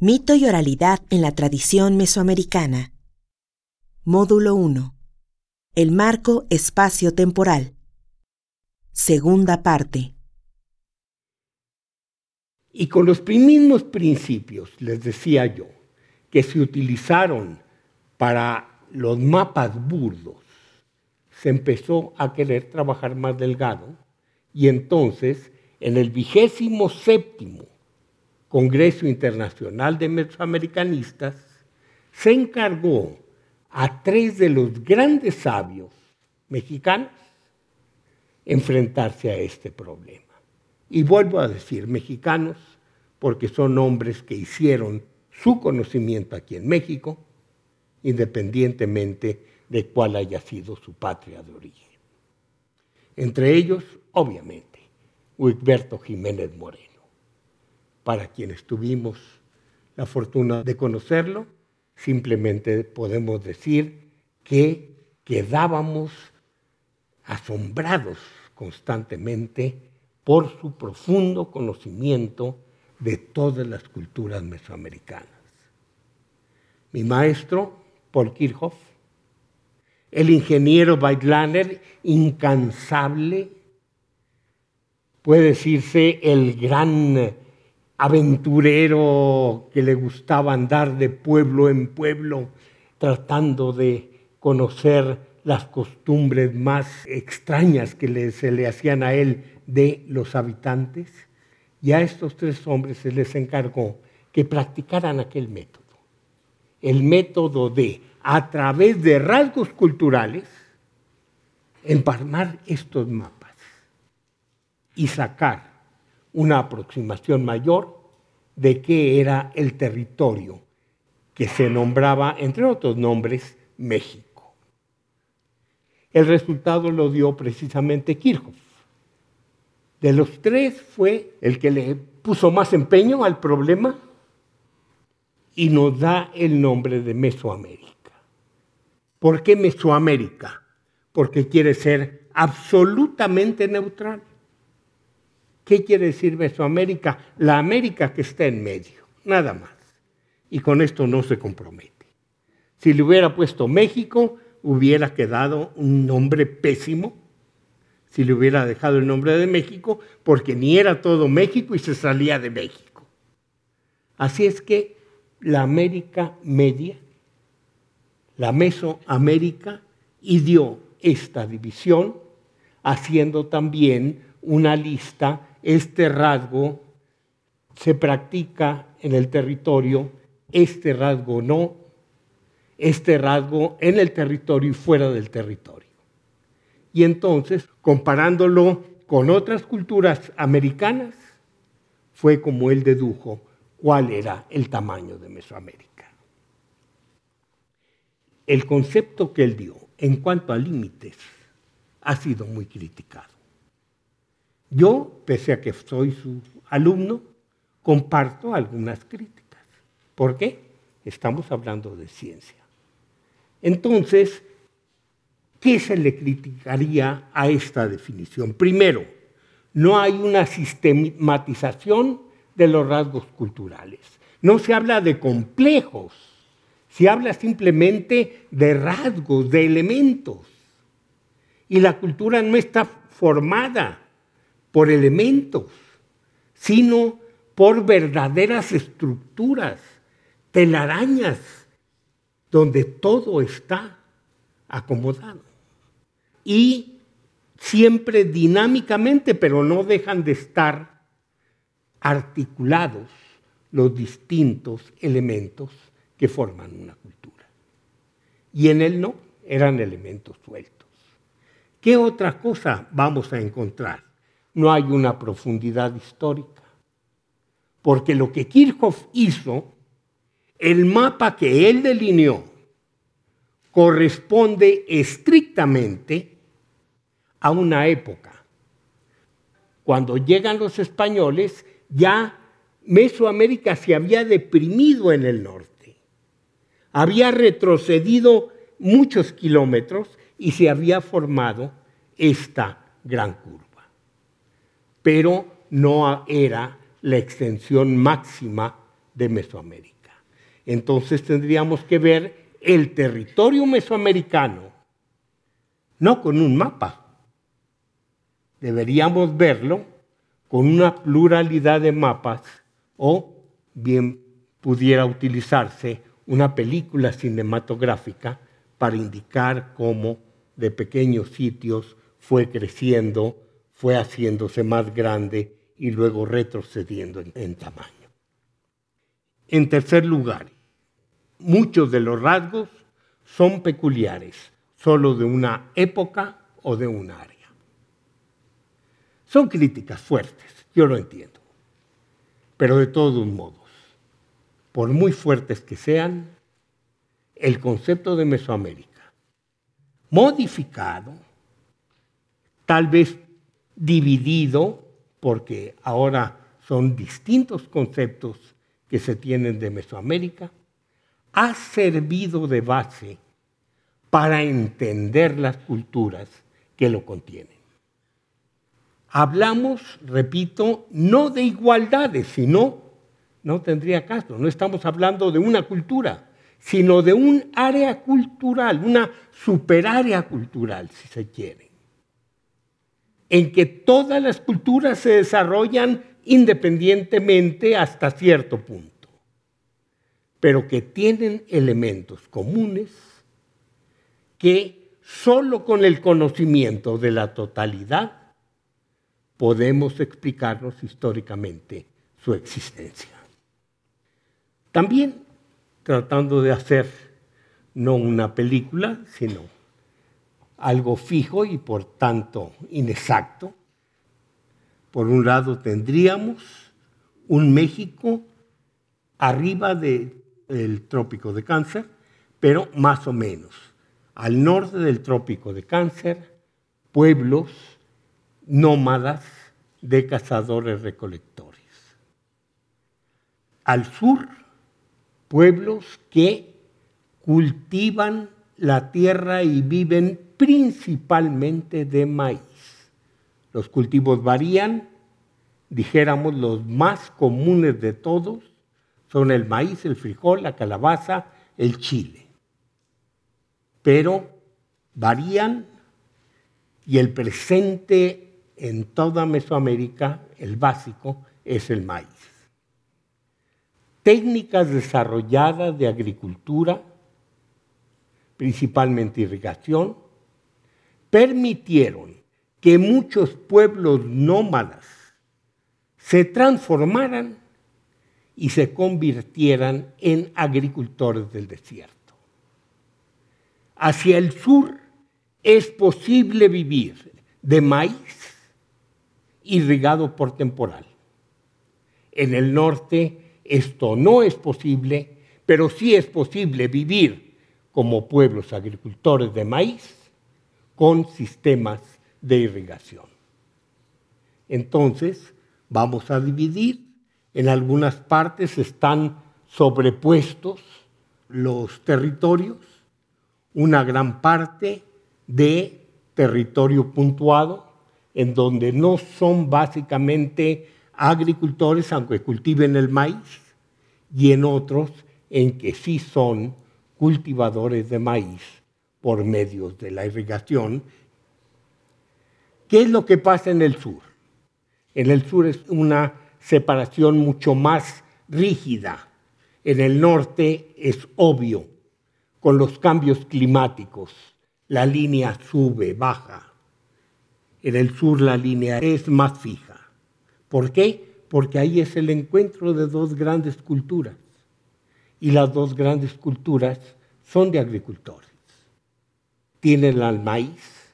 Mito y oralidad en la tradición mesoamericana. Módulo 1. El marco espacio-temporal. Segunda parte. Y con los mismos principios, les decía yo, que se utilizaron para los mapas burdos, se empezó a querer trabajar más delgado y entonces en el vigésimo séptimo Congreso Internacional de Mesoamericanistas, se encargó a tres de los grandes sabios mexicanos enfrentarse a este problema. Y vuelvo a decir mexicanos porque son hombres que hicieron su conocimiento aquí en México, independientemente de cuál haya sido su patria de origen. Entre ellos, obviamente, Huigberto Jiménez Moreno para quienes tuvimos la fortuna de conocerlo, simplemente podemos decir que quedábamos asombrados constantemente por su profundo conocimiento de todas las culturas mesoamericanas. Mi maestro, Paul Kirchhoff, el ingeniero Weidlander, incansable, puede decirse el gran aventurero que le gustaba andar de pueblo en pueblo tratando de conocer las costumbres más extrañas que se le hacían a él de los habitantes. Y a estos tres hombres se les encargó que practicaran aquel método. El método de, a través de rasgos culturales, empalmar estos mapas y sacar una aproximación mayor de qué era el territorio que se nombraba, entre otros nombres, México. El resultado lo dio precisamente Kirchhoff. De los tres fue el que le puso más empeño al problema y nos da el nombre de Mesoamérica. ¿Por qué Mesoamérica? Porque quiere ser absolutamente neutral. ¿Qué quiere decir Mesoamérica? La América que está en medio, nada más. Y con esto no se compromete. Si le hubiera puesto México, hubiera quedado un nombre pésimo. Si le hubiera dejado el nombre de México, porque ni era todo México y se salía de México. Así es que la América Media, la Mesoamérica, dio esta división, haciendo también una lista este rasgo se practica en el territorio, este rasgo no, este rasgo en el territorio y fuera del territorio. Y entonces, comparándolo con otras culturas americanas, fue como él dedujo cuál era el tamaño de Mesoamérica. El concepto que él dio en cuanto a límites ha sido muy criticado. Yo, pese a que soy su alumno, comparto algunas críticas. ¿Por qué? Estamos hablando de ciencia. Entonces, ¿qué se le criticaría a esta definición? Primero, no hay una sistematización de los rasgos culturales. No se habla de complejos, se habla simplemente de rasgos, de elementos. Y la cultura no está formada por elementos, sino por verdaderas estructuras, telarañas, donde todo está acomodado. Y siempre dinámicamente, pero no dejan de estar articulados los distintos elementos que forman una cultura. Y en él no, eran elementos sueltos. ¿Qué otra cosa vamos a encontrar? No hay una profundidad histórica. Porque lo que Kirchhoff hizo, el mapa que él delineó, corresponde estrictamente a una época. Cuando llegan los españoles, ya Mesoamérica se había deprimido en el norte, había retrocedido muchos kilómetros y se había formado esta gran curva pero no era la extensión máxima de Mesoamérica. Entonces tendríamos que ver el territorio mesoamericano, no con un mapa. Deberíamos verlo con una pluralidad de mapas o bien pudiera utilizarse una película cinematográfica para indicar cómo de pequeños sitios fue creciendo, fue haciéndose más grande y luego retrocediendo en, tamaño. En tercer lugar, muchos de los rasgos son peculiares, solo de una época o de un área. Son críticas fuertes, yo lo entiendo, pero de todos modos, por muy fuertes que sean, el concepto de Mesoamérica, modificado, tal vez dividido, porque ahora son distintos conceptos que se tienen de Mesoamérica, ha servido de base para entender las culturas que lo contienen. Hablamos, repito, no de igualdades, sino, no tendría caso, no estamos hablando de una cultura, sino de un área cultural, una superárea cultural, si se quiere, en que todas las culturas se desarrollan independientemente hasta cierto punto, pero que tienen elementos comunes que solo con el conocimiento de la totalidad podemos explicarnos históricamente su existencia. También tratando de hacer no una película, sino algo fijo y por tanto inexacto. Por un lado tendríamos un México arriba del trópico de cáncer, pero más o menos. Al norte del trópico de cáncer, pueblos nómadas de cazadores recolectores. Al sur, pueblos que cultivan la tierra y viven principalmente de maíz. Los cultivos varían, dijéramos los más comunes de todos son el maíz, el frijol, la calabaza, el chile. Pero varían y el presente en toda Mesoamérica, el básico, es el maíz técnicas desarrolladas de agricultura, principalmente irrigación, permitieron que muchos pueblos nómadas se transformaran y se convirtieran en agricultores del desierto. Hacia el sur es posible vivir de maíz irrigado por temporal. En el norte esto no es posible, pero sí es posible vivir como pueblos agricultores de maíz con sistemas de irrigación. Entonces, vamos a dividir. En algunas partes están sobrepuestos los territorios, una gran parte de territorio puntuado, en donde no son básicamente agricultores, aunque cultiven el maíz, y en otros en que sí son cultivadores de maíz por medios de la irrigación. ¿Qué es lo que pasa en el sur? En el sur es una separación mucho más rígida. En el norte es obvio, con los cambios climáticos, la línea sube, baja. En el sur la línea es más fija. ¿Por qué? Porque ahí es el encuentro de dos grandes culturas. Y las dos grandes culturas son de agricultores. Tienen al maíz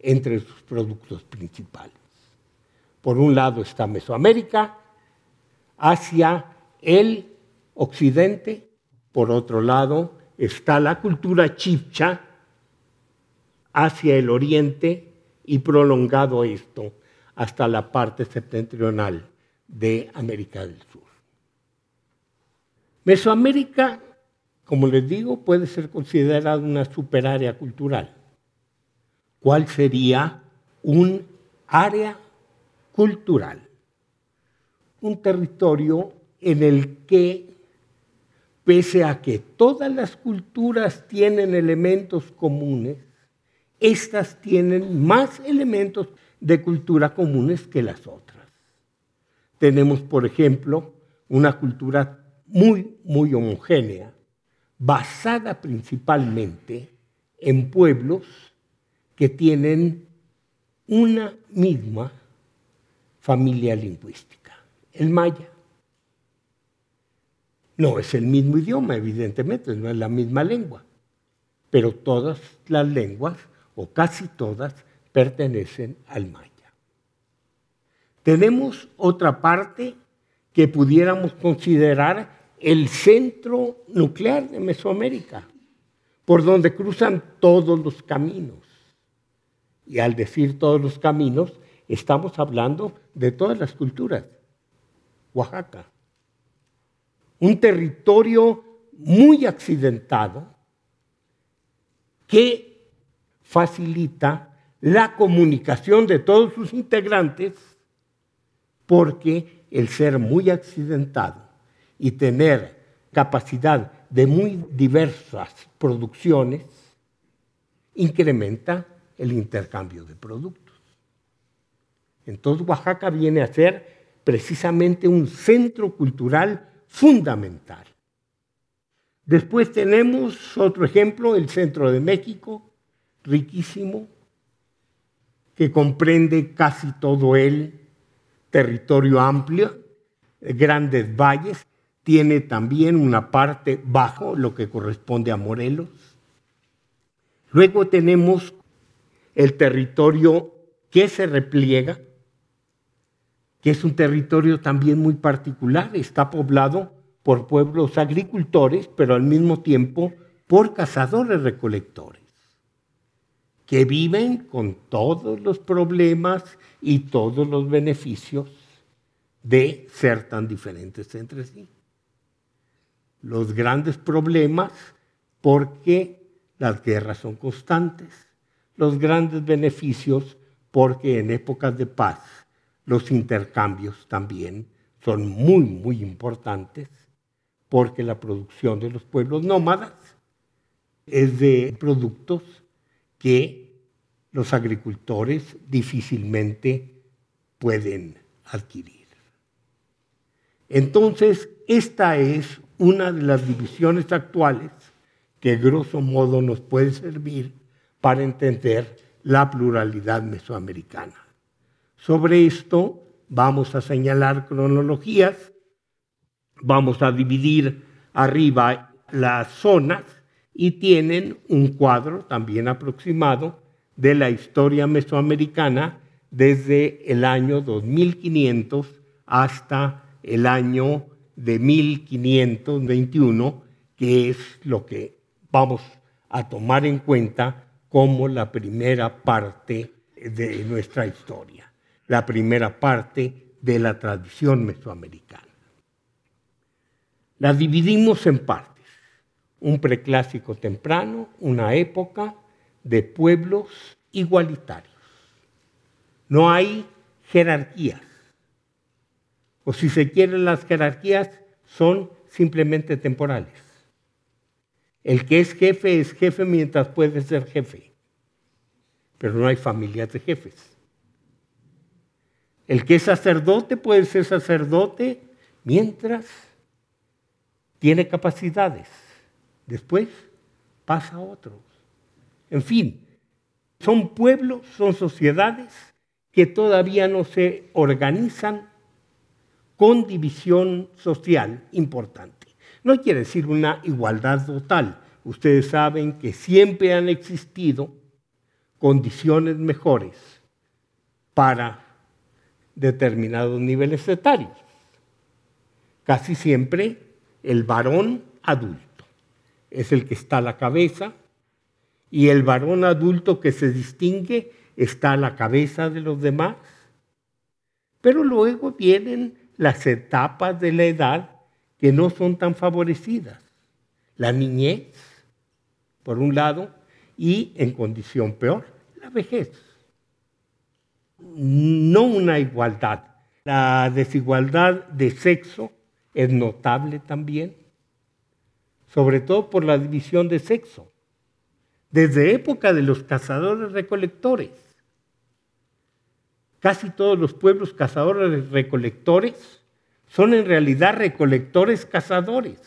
entre sus productos principales. Por un lado está Mesoamérica, hacia el occidente, por otro lado está la cultura chipcha, hacia el oriente y prolongado esto hasta la parte septentrional de América del Sur. Mesoamérica, como les digo, puede ser considerada una superárea cultural. ¿Cuál sería un área cultural? Un territorio en el que, pese a que todas las culturas tienen elementos comunes, estas tienen más elementos de cultura comunes que las otras. Tenemos, por ejemplo, una cultura muy, muy homogénea, basada principalmente en pueblos que tienen una misma familia lingüística, el maya. No es el mismo idioma, evidentemente, no es la misma lengua, pero todas las lenguas, o casi todas, pertenecen al maya. Tenemos otra parte que pudiéramos considerar el centro nuclear de Mesoamérica, por donde cruzan todos los caminos. Y al decir todos los caminos, estamos hablando de todas las culturas. Oaxaca. Un territorio muy accidentado que facilita la comunicación de todos sus integrantes porque el ser muy accidentado y tener capacidad de muy diversas producciones incrementa el intercambio de productos. Entonces Oaxaca viene a ser precisamente un centro cultural fundamental. Después tenemos otro ejemplo, el centro de México, riquísimo, que comprende casi todo el territorio amplio, grandes valles, tiene también una parte bajo, lo que corresponde a Morelos. Luego tenemos el territorio que se repliega, que es un territorio también muy particular, está poblado por pueblos agricultores, pero al mismo tiempo por cazadores recolectores, que viven con todos los problemas y todos los beneficios de ser tan diferentes entre sí. Los grandes problemas porque las guerras son constantes, los grandes beneficios porque en épocas de paz los intercambios también son muy, muy importantes, porque la producción de los pueblos nómadas es de productos que los agricultores difícilmente pueden adquirir. Entonces, esta es una de las divisiones actuales que grosso modo nos puede servir para entender la pluralidad mesoamericana. Sobre esto vamos a señalar cronologías, vamos a dividir arriba las zonas y tienen un cuadro también aproximado de la historia mesoamericana desde el año 2500 hasta el año de 1521, que es lo que vamos a tomar en cuenta como la primera parte de nuestra historia la primera parte de la tradición mesoamericana. La dividimos en partes. Un preclásico temprano, una época de pueblos igualitarios. No hay jerarquías. O si se quieren las jerarquías, son simplemente temporales. El que es jefe es jefe mientras puede ser jefe. Pero no hay familias de jefes. El que es sacerdote puede ser sacerdote mientras tiene capacidades. Después pasa a otros. En fin, son pueblos, son sociedades que todavía no se organizan con división social importante. No quiere decir una igualdad total. Ustedes saben que siempre han existido condiciones mejores para determinados niveles etarios. Casi siempre el varón adulto es el que está a la cabeza y el varón adulto que se distingue está a la cabeza de los demás. Pero luego vienen las etapas de la edad que no son tan favorecidas. La niñez, por un lado, y en condición peor, la vejez no una igualdad. La desigualdad de sexo es notable también, sobre todo por la división de sexo, desde época de los cazadores recolectores. Casi todos los pueblos cazadores recolectores son en realidad recolectores cazadores.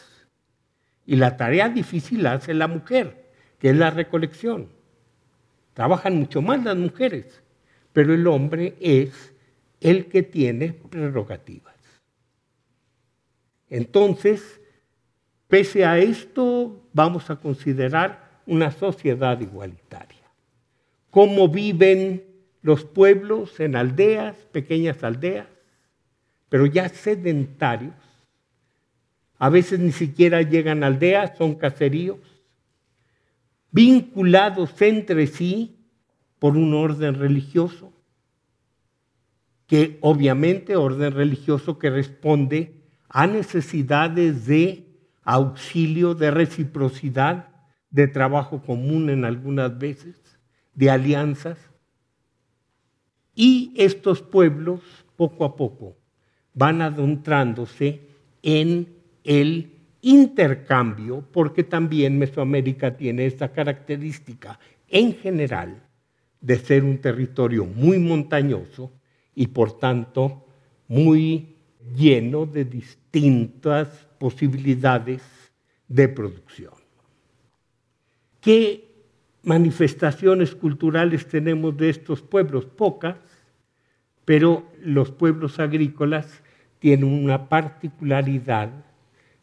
Y la tarea difícil hace la mujer, que es la recolección. Trabajan mucho más las mujeres, pero el hombre es el que tiene prerrogativas. Entonces, pese a esto, vamos a considerar una sociedad igualitaria. ¿Cómo viven los pueblos en aldeas, pequeñas aldeas, pero ya sedentarios? A veces ni siquiera llegan aldeas, son caseríos, vinculados entre sí por un orden religioso, que obviamente orden religioso que responde a necesidades de auxilio, de reciprocidad, de trabajo común en algunas veces, de alianzas. Y estos pueblos, poco a poco, van adentrándose en el intercambio, porque también Mesoamérica tiene esta característica en general de ser un territorio muy montañoso y por tanto muy lleno de distintas posibilidades de producción. ¿Qué manifestaciones culturales tenemos de estos pueblos? Pocas, pero los pueblos agrícolas tienen una particularidad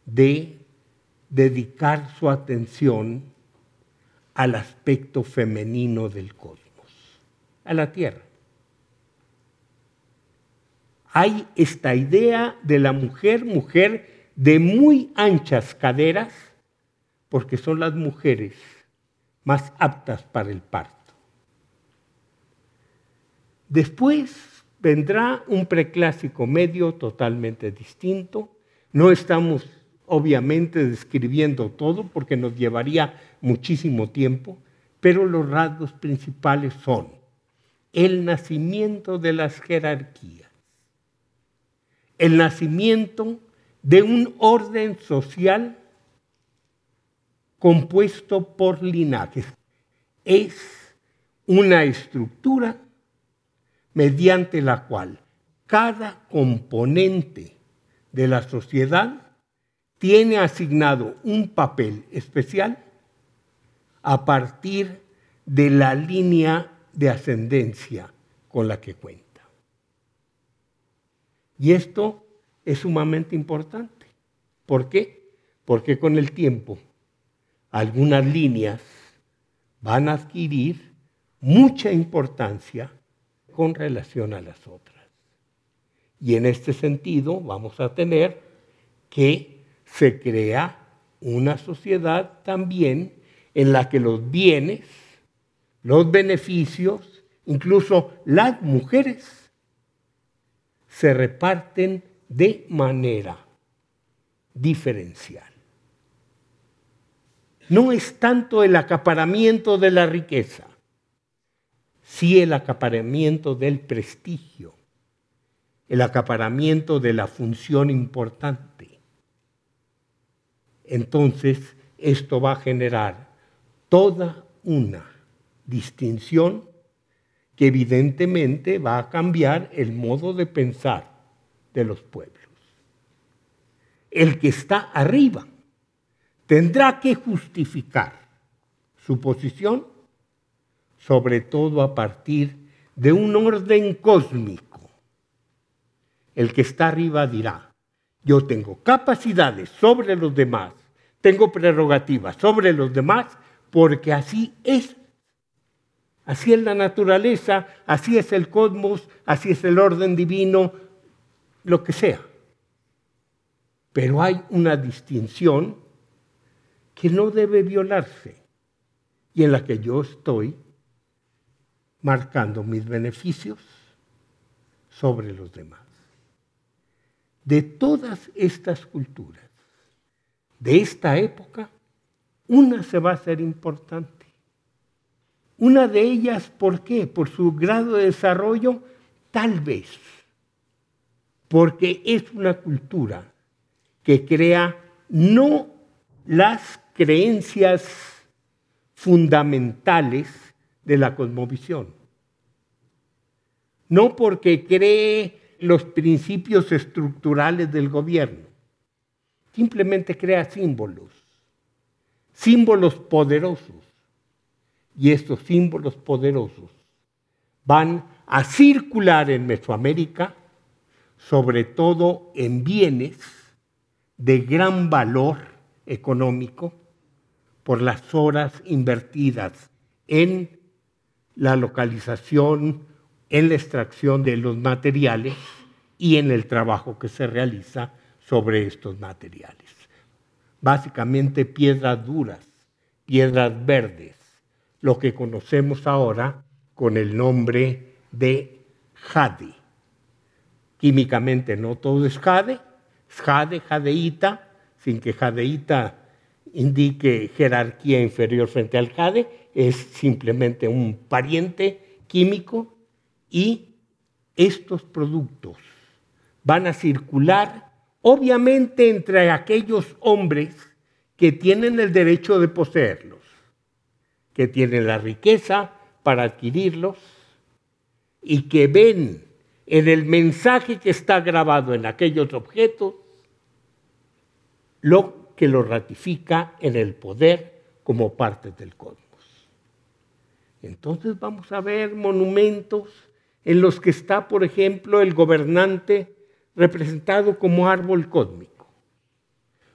de dedicar su atención al aspecto femenino del cosmos, a la tierra hay esta idea de la mujer, mujer de muy anchas caderas, porque son las mujeres más aptas para el parto. Después vendrá un preclásico medio totalmente distinto. No estamos obviamente describiendo todo porque nos llevaría muchísimo tiempo, pero los rasgos principales son el nacimiento de las jerarquías el nacimiento de un orden social compuesto por linajes. Es una estructura mediante la cual cada componente de la sociedad tiene asignado un papel especial a partir de la línea de ascendencia con la que cuenta. Y esto es sumamente importante. ¿Por qué? Porque con el tiempo algunas líneas van a adquirir mucha importancia con relación a las otras. Y en este sentido vamos a tener que se crea una sociedad también en la que los bienes, los beneficios, incluso las mujeres, se reparten de manera diferencial. No es tanto el acaparamiento de la riqueza, sí el acaparamiento del prestigio, el acaparamiento de la función importante. Entonces, esto va a generar toda una distinción que evidentemente va a cambiar el modo de pensar de los pueblos. El que está arriba tendrá que justificar su posición, sobre todo a partir de un orden cósmico. El que está arriba dirá, yo tengo capacidades sobre los demás, tengo prerrogativas sobre los demás, porque así es Así es la naturaleza, así es el cosmos, así es el orden divino, lo que sea. Pero hay una distinción que no debe violarse y en la que yo estoy marcando mis beneficios sobre los demás. De todas estas culturas, de esta época, una se va a hacer importante una de ellas, ¿por qué? Por su grado de desarrollo, tal vez. Porque es una cultura que crea no las creencias fundamentales de la cosmovisión, no porque cree los principios estructurales del gobierno, simplemente crea símbolos, símbolos poderosos. Y estos símbolos poderosos van a circular en Mesoamérica, sobre todo en bienes de gran valor económico por las horas invertidas en la localización, en la extracción de los materiales y en el trabajo que se realiza sobre estos materiales. Básicamente piedras duras, piedras verdes, lo que conocemos ahora con el nombre de jade. Químicamente no todo es jade, es jade, jadeíta, sin que jadeíta indique jerarquía inferior frente al jade, es simplemente un pariente químico y estos productos van a circular obviamente entre aquellos hombres que tienen el derecho de poseerlos, que tienen la riqueza para adquirirlos y que ven en el mensaje que está grabado en aquellos objetos lo que lo ratifica en el poder como parte del cosmos. Entonces vamos a ver monumentos en los que está, por ejemplo, el gobernante representado como árbol cósmico,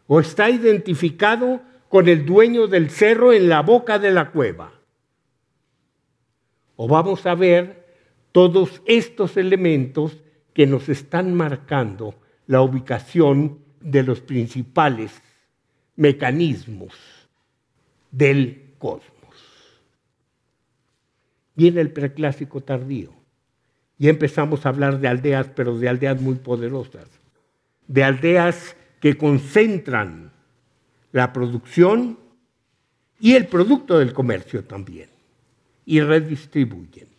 o está identificado con el dueño del cerro en la boca de la cueva. O vamos a ver todos estos elementos que nos están marcando la ubicación de los principales mecanismos del cosmos. Viene el preclásico tardío y empezamos a hablar de aldeas, pero de aldeas muy poderosas, de aldeas que concentran la producción y el producto del comercio también, y redistribuyen.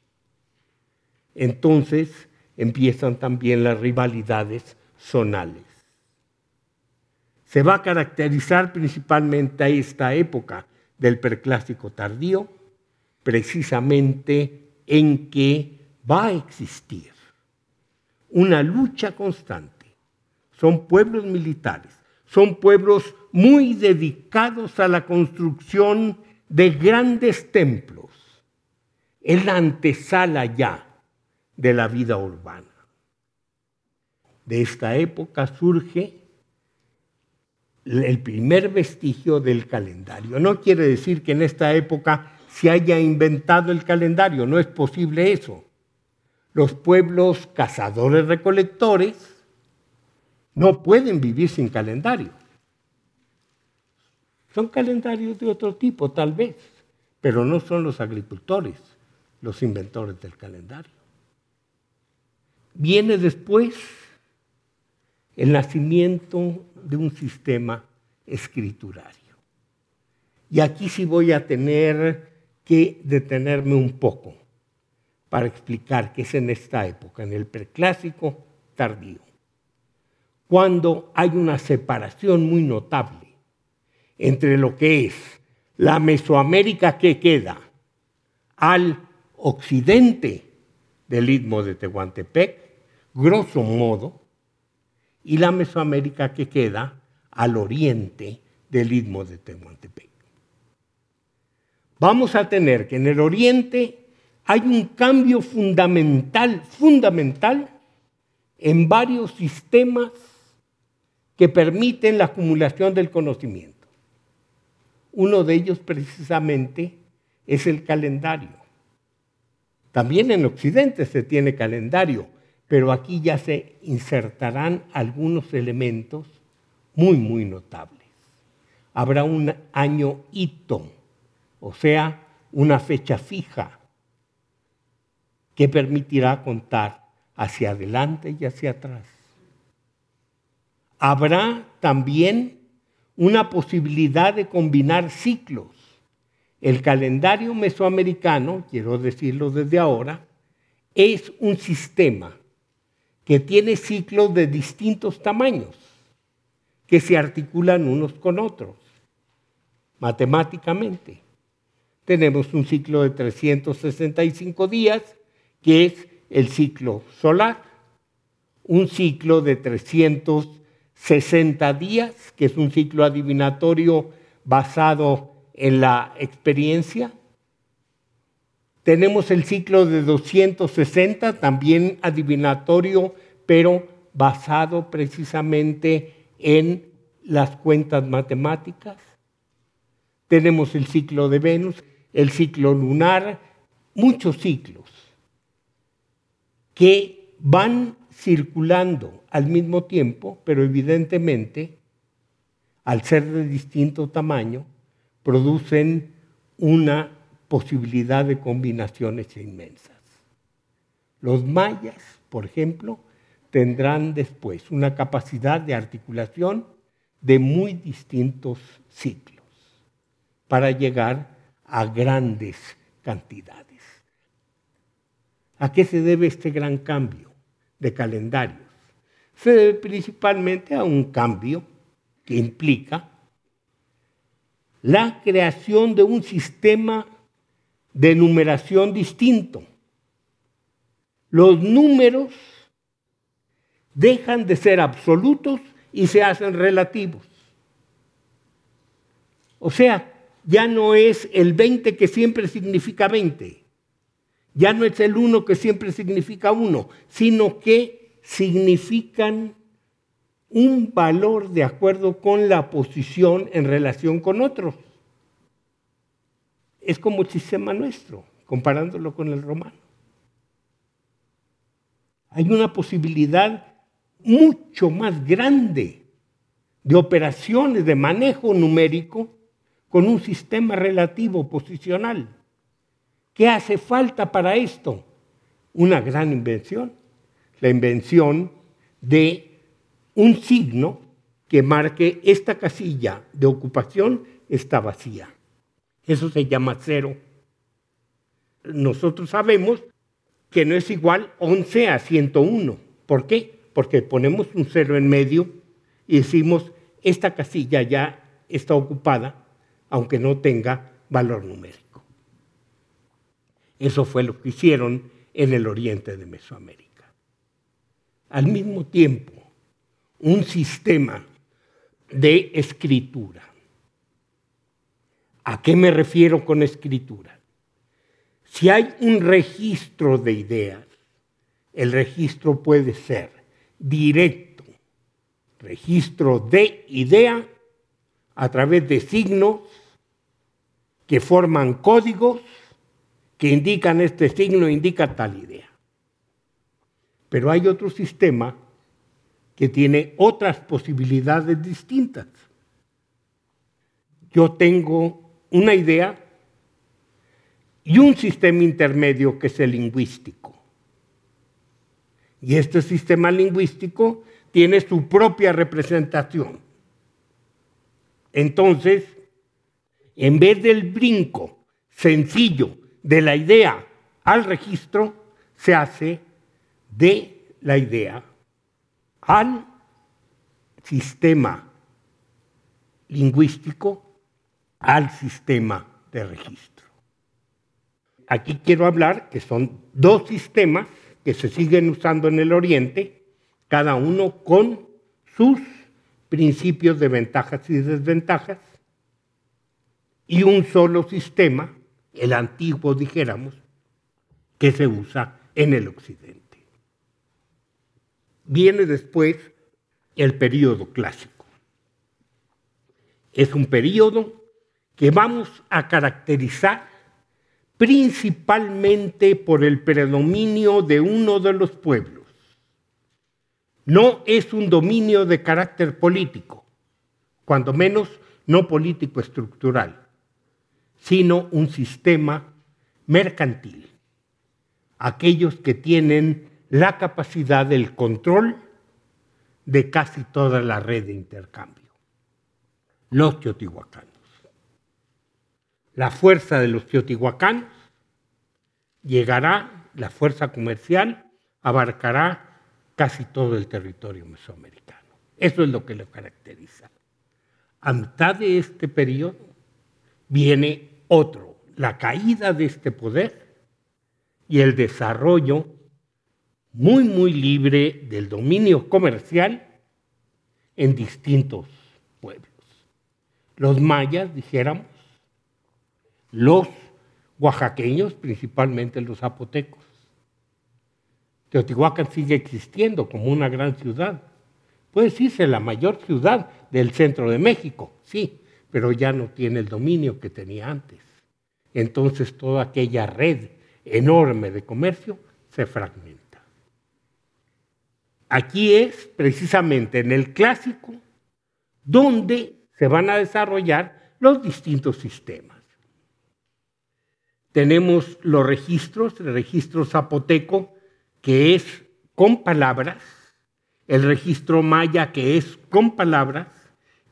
Entonces empiezan también las rivalidades zonales. Se va a caracterizar principalmente a esta época del preclásico tardío, precisamente en que va a existir una lucha constante. Son pueblos militares, son pueblos muy dedicados a la construcción de grandes templos. Es la antesala ya de la vida urbana. De esta época surge el primer vestigio del calendario. No quiere decir que en esta época se haya inventado el calendario, no es posible eso los pueblos cazadores recolectores no pueden vivir sin calendario. Son calendarios de otro tipo, tal vez, pero no son los agricultores los inventores del calendario. Viene después el nacimiento de un sistema escriturario. Y aquí sí voy a tener que detenerme un poco para explicar qué es en esta época, en el preclásico tardío, cuando hay una separación muy notable entre lo que es la Mesoamérica que queda al occidente del istmo de Tehuantepec, grosso modo, y la Mesoamérica que queda al oriente del istmo de Tehuantepec. Vamos a tener que en el oriente hay un cambio fundamental, fundamental, en varios sistemas que permiten la acumulación del conocimiento. Uno de ellos precisamente es el calendario. También en Occidente se tiene calendario, pero aquí ya se insertarán algunos elementos muy, muy notables. Habrá un año hito, o sea, una fecha fija que permitirá contar hacia adelante y hacia atrás. Habrá también una posibilidad de combinar ciclos. El calendario mesoamericano, quiero decirlo desde ahora, es un sistema que tiene ciclos de distintos tamaños, que se articulan unos con otros, matemáticamente. Tenemos un ciclo de 365 días, que es el ciclo solar, un ciclo de 360 días, que es un ciclo adivinatorio basado en la experiencia. Tenemos el ciclo de 260, también adivinatorio, pero basado precisamente en las cuentas matemáticas. Tenemos el ciclo de Venus, el ciclo lunar, muchos ciclos que van circulando al mismo tiempo, pero evidentemente, al ser de distinto tamaño, producen una posibilidad de combinaciones inmensas. Los mayas, por ejemplo, tendrán después una capacidad de articulación de muy distintos ciclos para llegar a grandes cantidades. ¿A qué se debe este gran cambio de calendarios? Se debe principalmente a un cambio que implica la creación de un sistema de numeración distinto. Los números dejan de ser absolutos y se hacen relativos. O sea, ya no es el 20 que siempre significa 20, ya no es el 1 que siempre significa 1, sino que significan un valor de acuerdo con la posición en relación con otros. Es como el sistema nuestro, comparándolo con el romano. Hay una posibilidad mucho más grande de operaciones de manejo numérico con un sistema relativo posicional. ¿Qué hace falta para esto? Una gran invención, la invención de un signo que marque esta casilla de ocupación está vacía. Eso se llama cero. Nosotros sabemos que no es igual 11 a 101. ¿Por qué? porque ponemos un cero en medio y decimos, esta casilla ya está ocupada, aunque no tenga valor numérico. Eso fue lo que hicieron en el oriente de Mesoamérica. Al mismo tiempo, un sistema de escritura. ¿A qué me refiero con escritura? Si hay un registro de ideas, el registro puede ser directo, registro de idea a través de signos que forman códigos que indican este signo, indica tal idea. Pero hay otro sistema que tiene otras posibilidades distintas. Yo tengo una idea y un sistema intermedio que es el lingüístico. Y este sistema lingüístico tiene su propia representación. Entonces, en vez del brinco sencillo de la idea al registro, se hace de la idea al sistema lingüístico, al sistema de registro. Aquí quiero hablar que son dos sistemas que se siguen usando en el Oriente, cada uno con sus principios de ventajas y desventajas, y un solo sistema, el antiguo dijéramos, que se usa en el Occidente. Viene después el período clásico. Es un período que vamos a caracterizar principalmente por el predominio de uno de los pueblos. No es un dominio de carácter político, cuando menos no político estructural, sino un sistema mercantil. Aquellos que tienen la capacidad del control de casi toda la red de intercambio. Los teotihuacanos la fuerza de los teotihuacanos, llegará, la fuerza comercial abarcará casi todo el territorio mesoamericano. Eso es lo que lo caracteriza. A mitad de este periodo viene otro, la caída de este poder y el desarrollo muy, muy libre del dominio comercial en distintos pueblos. Los mayas, dijéramos, los oaxaqueños, principalmente los zapotecos. Teotihuacán sigue existiendo como una gran ciudad. Puede decirse la mayor ciudad del centro de México, sí, pero ya no tiene el dominio que tenía antes. Entonces toda aquella red enorme de comercio se fragmenta. Aquí es precisamente en el clásico donde se van a desarrollar los distintos sistemas. Tenemos los registros, el registro zapoteco, que es con palabras, el registro maya, que es con palabras,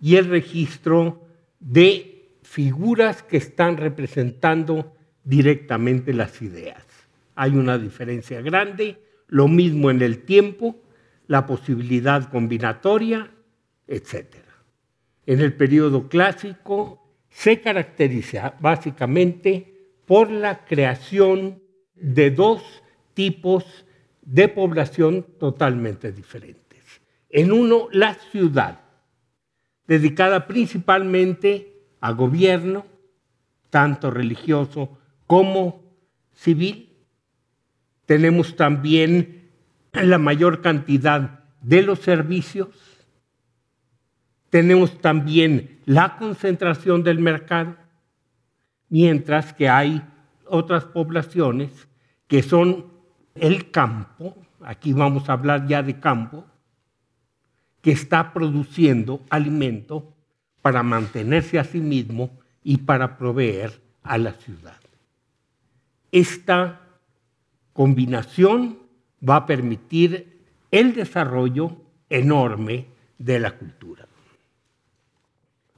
y el registro de figuras que están representando directamente las ideas. Hay una diferencia grande, lo mismo en el tiempo, la posibilidad combinatoria, etc. En el periodo clásico se caracteriza básicamente por la creación de dos tipos de población totalmente diferentes. En uno, la ciudad, dedicada principalmente a gobierno, tanto religioso como civil. Tenemos también la mayor cantidad de los servicios. Tenemos también la concentración del mercado mientras que hay otras poblaciones que son el campo, aquí vamos a hablar ya de campo, que está produciendo alimento para mantenerse a sí mismo y para proveer a la ciudad. Esta combinación va a permitir el desarrollo enorme de la cultura.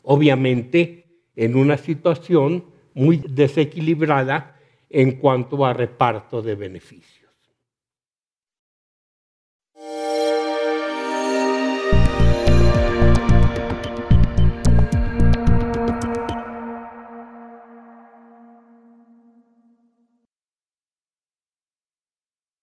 Obviamente, en una situación muy desequilibrada en cuanto a reparto de beneficios.